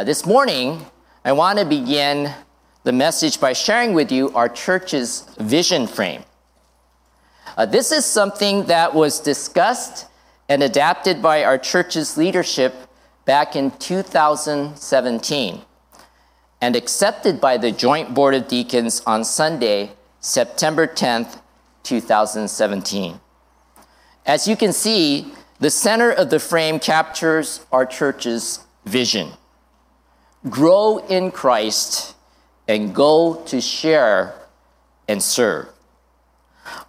Uh, this morning, I want to begin the message by sharing with you our church's vision frame. Uh, this is something that was discussed and adapted by our church's leadership back in 2017 and accepted by the Joint Board of Deacons on Sunday, September 10th, 2017. As you can see, the center of the frame captures our church's vision grow in Christ and go to share and serve.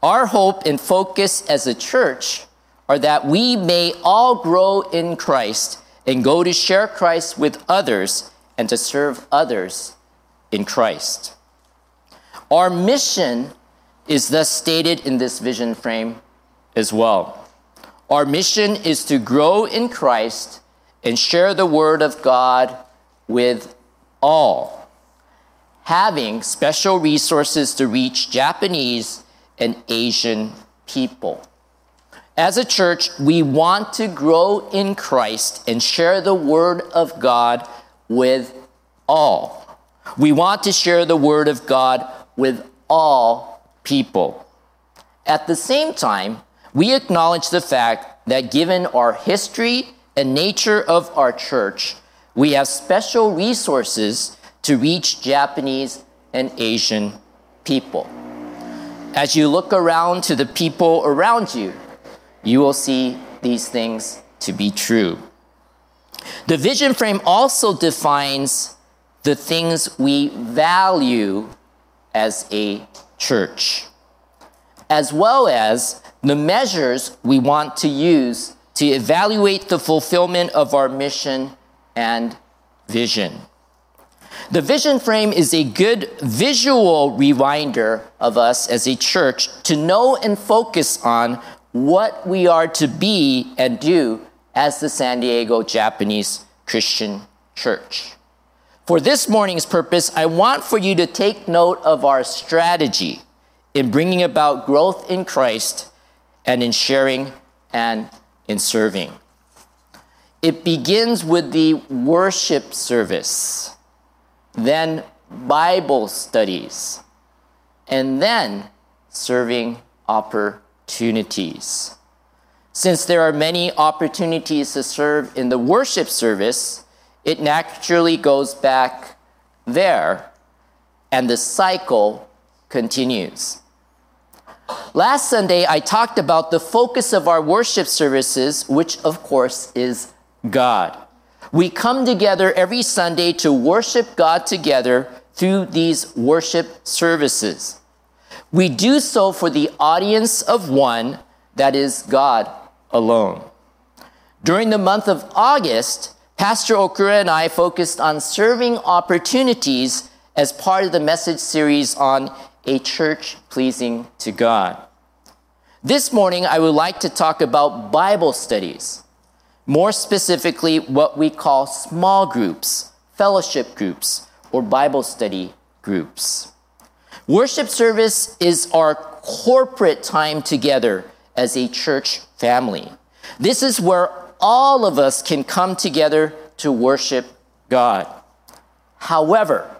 Our hope and focus as a church are that we may all grow in Christ and go to share Christ with others and to serve others in Christ. Our mission is thus stated in this vision frame as well. Our mission is to grow in Christ and share the Word of God with all, having special resources to reach Japanese and Asian people. As a church, we want to grow in Christ and share the Word of God with all. We want to share the Word of God with all people. At the same time, we acknowledge the fact that given our history and nature of our church, we have special resources to reach Japanese and Asian people. As you look around to the people around you, you will see these things to be true. The vision frame also defines the things we value as a church, as well as the measures we want to use to evaluate the fulfillment of our mission and vision. The vision frame is a good visual reminder of us as a church to know and focus on what we are to be and do as the San Diego Japanese Christian Church. For this morning's purpose, I want for you to take note of our strategy in bringing about growth in Christ and in sharing and in serving. It begins with the worship service, then Bible studies, and then serving opportunities. Since there are many opportunities to serve in the worship service, it naturally goes back there, and the cycle continues. Last Sunday, I talked about the focus of our worship services, which of course is God. We come together every Sunday to worship God together through these worship services. We do so for the audience of one, that is God alone. During the month of August, Pastor Okura and I focused on serving opportunities as part of the message series on a church pleasing to God. This morning, I would like to talk about Bible studies. More specifically, what we call small groups, fellowship groups, or Bible study groups. Worship service is our corporate time together as a church family. This is where all of us can come together to worship God. However,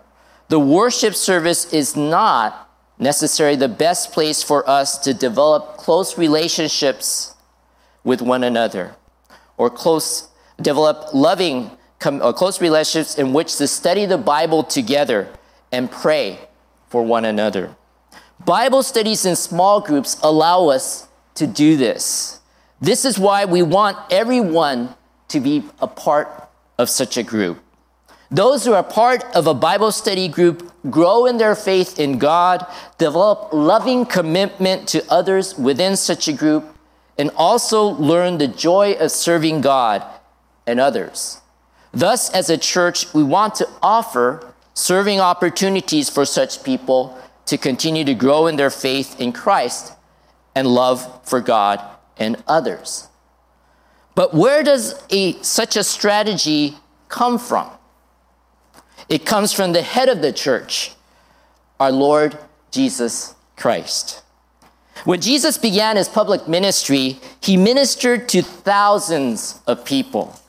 the worship service is not necessarily the best place for us to develop close relationships with one another or close, develop loving, or close relationships in which to study the Bible together and pray for one another. Bible studies in small groups allow us to do this. This is why we want everyone to be a part of such a group. Those who are part of a Bible study group grow in their faith in God, develop loving commitment to others within such a group, and also learn the joy of serving God and others. Thus, as a church, we want to offer serving opportunities for such people to continue to grow in their faith in Christ and love for God and others. But where does a, such a strategy come from? It comes from the head of the church, our Lord Jesus Christ. When Jesus began his public ministry, he ministered to thousands of people.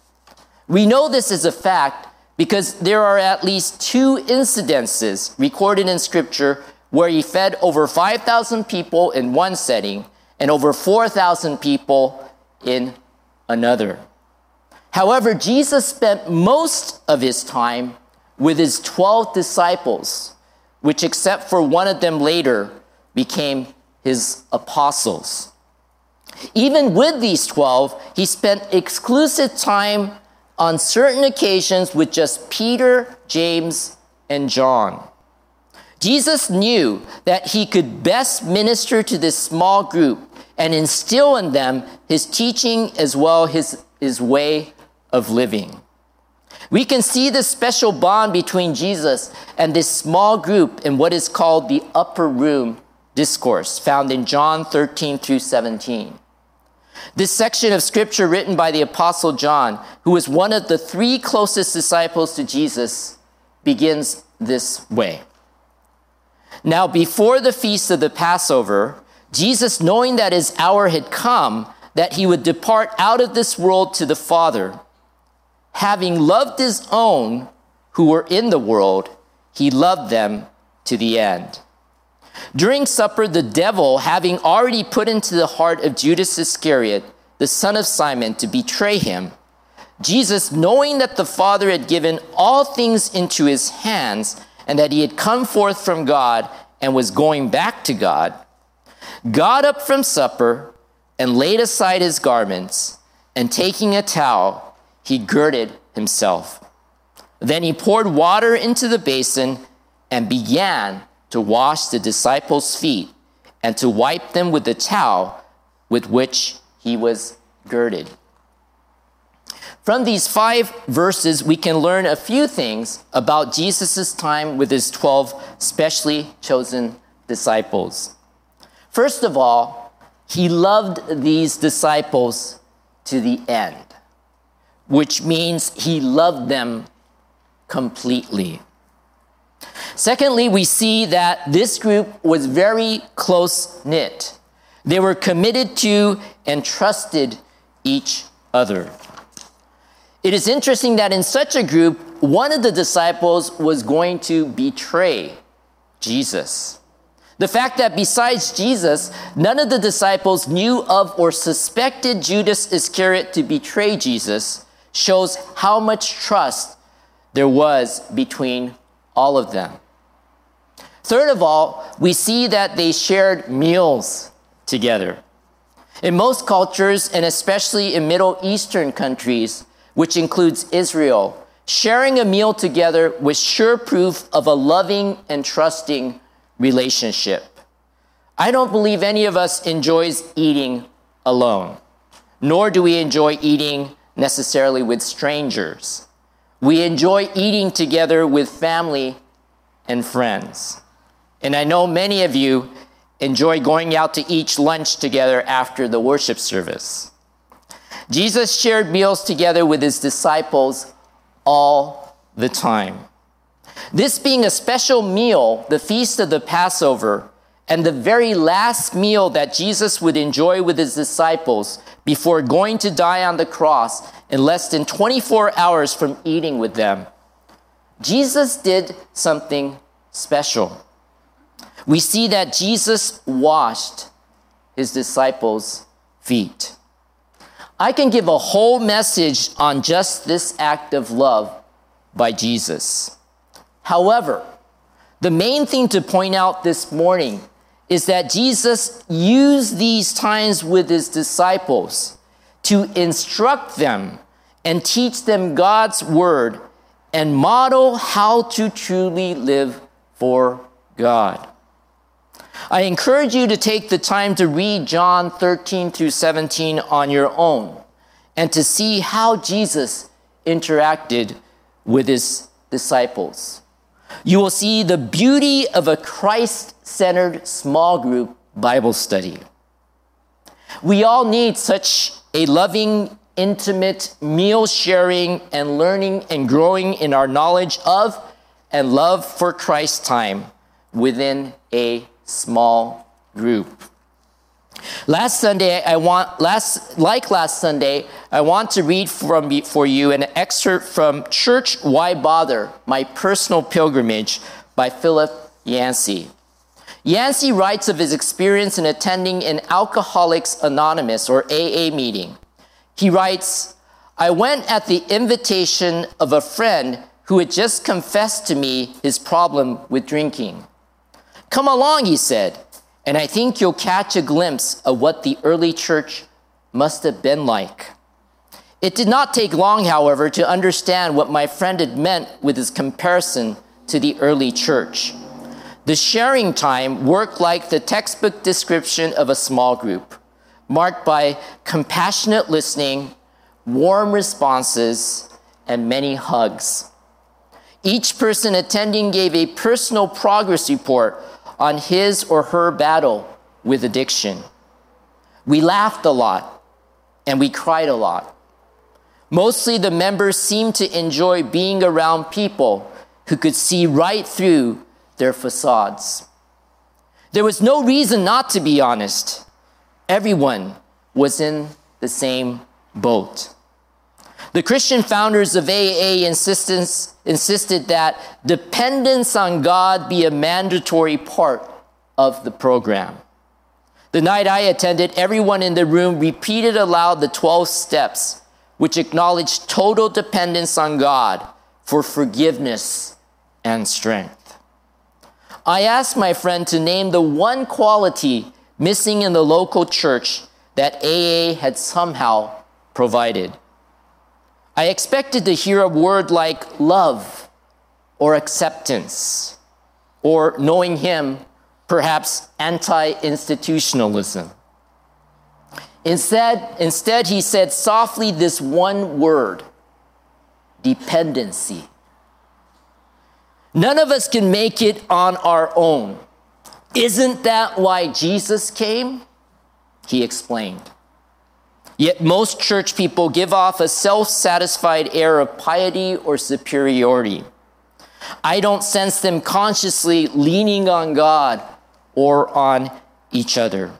We know this is a fact because there are at least two incidences recorded in Scripture where he fed over 5,000 people in one setting and over 4,000 people in another. However, Jesus spent most of his time with his 12 disciples, which, except for one of them later, became his apostles. Even with these 12, he spent exclusive time on certain occasions with just Peter, James, and John. Jesus knew that he could best minister to this small group and instill in them his teaching as well his, his way of living. We can see the special bond between Jesus and this small group in what is called the upper room discourse found in John 13 through 17. This section of scripture written by the apostle John, who was one of the three closest disciples to Jesus, begins this way. Now, before the feast of the Passover, Jesus, knowing that his hour had come, that he would depart out of this world to the Father, having loved his own who were in the world, he loved them to the end. During supper, the devil, having already put into the heart of Judas Iscariot, the son of Simon, to betray him, Jesus, knowing that the Father had given all things into his hands, and that he had come forth from God and was going back to God, got up from supper and laid aside his garments, and taking a towel, he girded himself. Then he poured water into the basin and began to wash the disciples' feet and to wipe them with the towel with which he was girded. From these five verses, we can learn a few things about Jesus' time with his 12 specially chosen disciples. First of all, he loved these disciples to the end, which means he loved them completely. Secondly, we see that this group was very close knit. They were committed to and trusted each other. It is interesting that in such a group, one of the disciples was going to betray Jesus. The fact that besides Jesus, none of the disciples knew of or suspected Judas Iscariot to betray Jesus shows how much trust there was between all of them. Third of all, we see that they shared meals together. In most cultures, and especially in Middle Eastern countries, which includes Israel, sharing a meal together was sure proof of a loving and trusting relationship. I don't believe any of us enjoys eating alone, nor do we enjoy eating necessarily with strangers. We enjoy eating together with family and friends. And I know many of you enjoy going out to eat lunch together after the worship service. Jesus shared meals together with his disciples all the time. This being a special meal, the feast of the Passover, and the very last meal that Jesus would enjoy with his disciples before going to die on the cross in less than 24 hours from eating with them, Jesus did something special. We see that Jesus washed his disciples' feet. I can give a whole message on just this act of love by Jesus. However, the main thing to point out this morning is that Jesus used these times with his disciples to instruct them and teach them God's word and model how to truly live for God. I encourage you to take the time to read John 13 through 17 on your own and to see how Jesus interacted with his disciples. You will see the beauty of a Christ centered small group Bible study. We all need such a loving, intimate meal sharing and learning and growing in our knowledge of and love for Christ time within a small group. Last Sunday, I want last like last Sunday, I want to read from for you an excerpt from Church Why Bother: My Personal Pilgrimage by Philip Yancey. Yancey writes of his experience in attending an Alcoholics Anonymous or AA meeting. He writes, I went at the invitation of a friend who had just confessed to me his problem with drinking. Come along, he said, and I think you'll catch a glimpse of what the early church must have been like. It did not take long, however, to understand what my friend had meant with his comparison to the early church. The sharing time worked like the textbook description of a small group, marked by compassionate listening, warm responses, and many hugs. Each person attending gave a personal progress report on his or her battle with addiction. We laughed a lot and we cried a lot. Mostly the members seemed to enjoy being around people who could see right through their facades. There was no reason not to be honest. Everyone was in the same boat. The Christian founders of AA insisted that dependence on God be a mandatory part of the program. The night I attended, everyone in the room repeated aloud the 12 steps, which acknowledged total dependence on God for forgiveness and strength. I asked my friend to name the one quality missing in the local church that AA had somehow provided. I expected to hear a word like love or acceptance or knowing Him, perhaps anti institutionalism. Instead, instead, he said softly this one word dependency. None of us can make it on our own. Isn't that why Jesus came? He explained. Yet most church people give off a self satisfied air of piety or superiority. I don't sense them consciously leaning on God or on each other.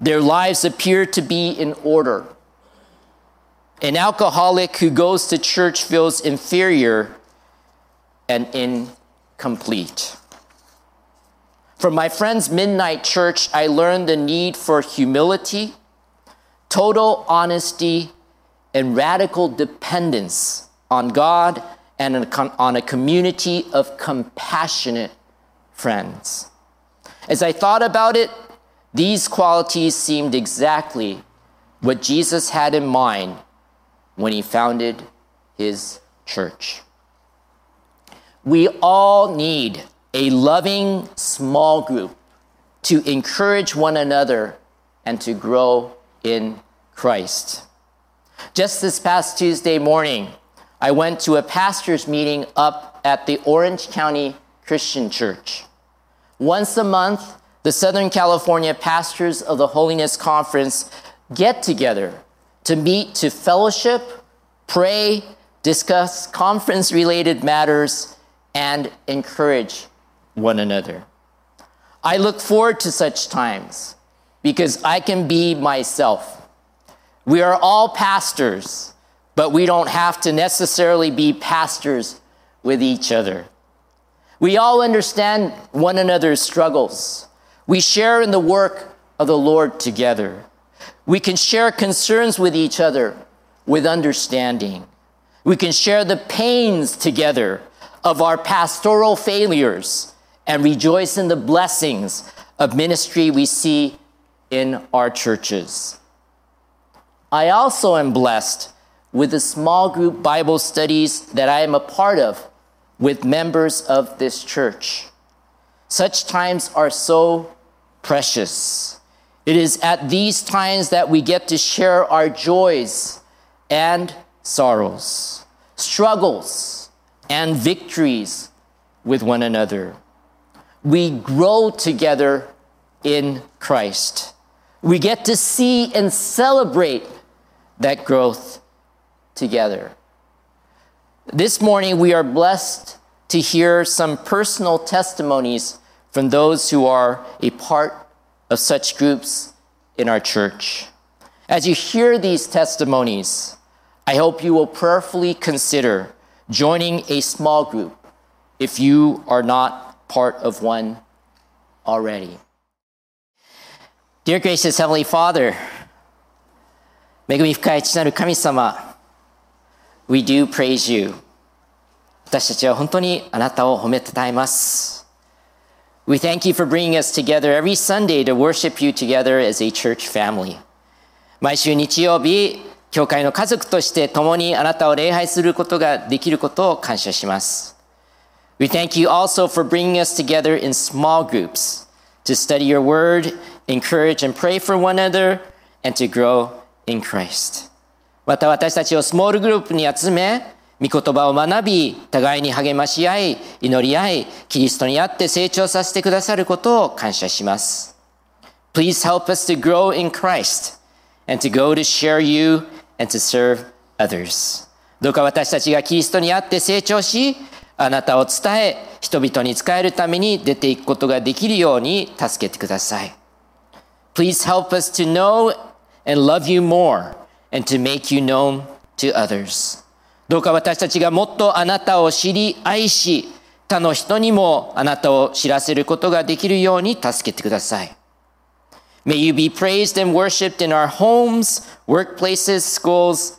Their lives appear to be in order. An alcoholic who goes to church feels inferior and incomplete. From my friend's midnight church, I learned the need for humility total honesty and radical dependence on God and on a community of compassionate friends. As I thought about it, these qualities seemed exactly what Jesus had in mind when he founded his church. We all need a loving small group to encourage one another and to grow in Christ. Just this past Tuesday morning, I went to a pastor's meeting up at the Orange County Christian Church. Once a month, the Southern California pastors of the Holiness Conference get together to meet to fellowship, pray, discuss conference related matters, and encourage one another. I look forward to such times because I can be myself. We are all pastors, but we don't have to necessarily be pastors with each other. We all understand one another's struggles. We share in the work of the Lord together. We can share concerns with each other with understanding. We can share the pains together of our pastoral failures and rejoice in the blessings of ministry we see in our churches. I also am blessed with the small group Bible studies that I am a part of with members of this church. Such times are so precious. It is at these times that we get to share our joys and sorrows, struggles and victories with one another. We grow together in Christ we get to see and celebrate that growth together. This morning, we are blessed to hear some personal testimonies from those who are a part of such groups in our church. As you hear these testimonies, I hope you will prayerfully consider joining a small group if you are not part of one already. Dear gracious Heavenly Father, 恵み深い父なる神様、We do praise you. 私たちは本当にあなたを褒めたたえます。We thank you for bringing us together every Sunday to worship you together as a church family. 毎週日曜日、 教会の家族として共にあなたを礼拝することができることを感謝します。We thank you also for bringing us together in small groups to study your word, encourage and pray for one another, and to grow in Christ. また私たちをスモールグループに集め、御言葉を学び、互いに励まし合い、祈り合い、キリストにあって成長させてくださることを感謝します。Please help us to grow in Christ and to go to share you and to serve others. どうか私たちがキリストにあって成長し、あなたを伝え、人々に使えるために出ていくことができるように助けてください。Please help us to know and love you more and to make you known to others. どうか私たちがもっとあなたを知り愛し、他の人にもあなたを知らせることができるように助けてください。May you be praised and worshipped in our homes, workplaces, schools,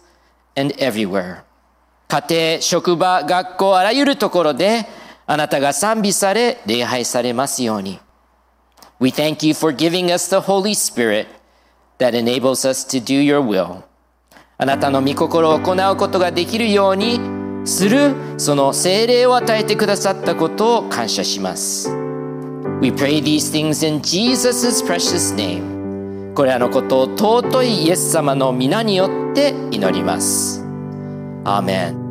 and everywhere. 家庭、職場、学校、あらゆるところであなたが賛美され、礼拝されますように。We thank you for giving us the Holy Spirit that enables us to do your will. あなたの御心を行うことができるようにする、その精霊を与えてくださったことを感謝します。We pray these things in Jesus' precious name. これらのことを尊いイエス様の皆によって祈ります。アーメン。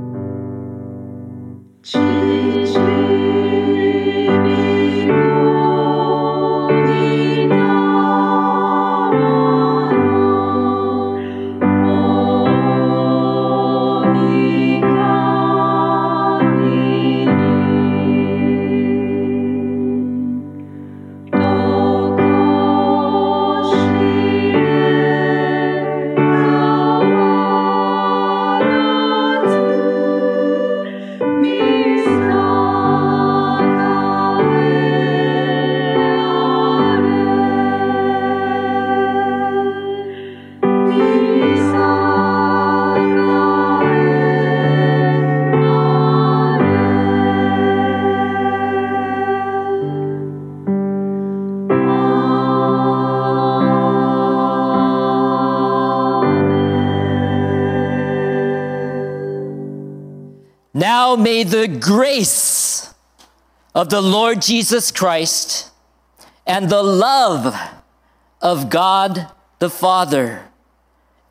Now may the grace of the Lord Jesus Christ and the love of God the Father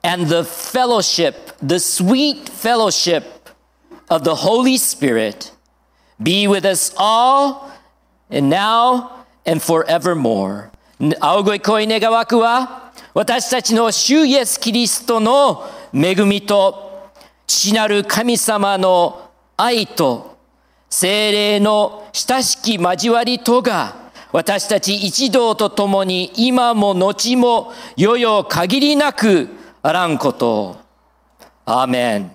and the fellowship, the sweet fellowship of the Holy Spirit be with us all and now and forevermore. 青声恋願わくは私たちの主イエス・キリストの恵みと父なる神様の 愛と精霊の親しき交わりとが私たち一同と共に今も後も世々限りなくあらんことを。アーメン。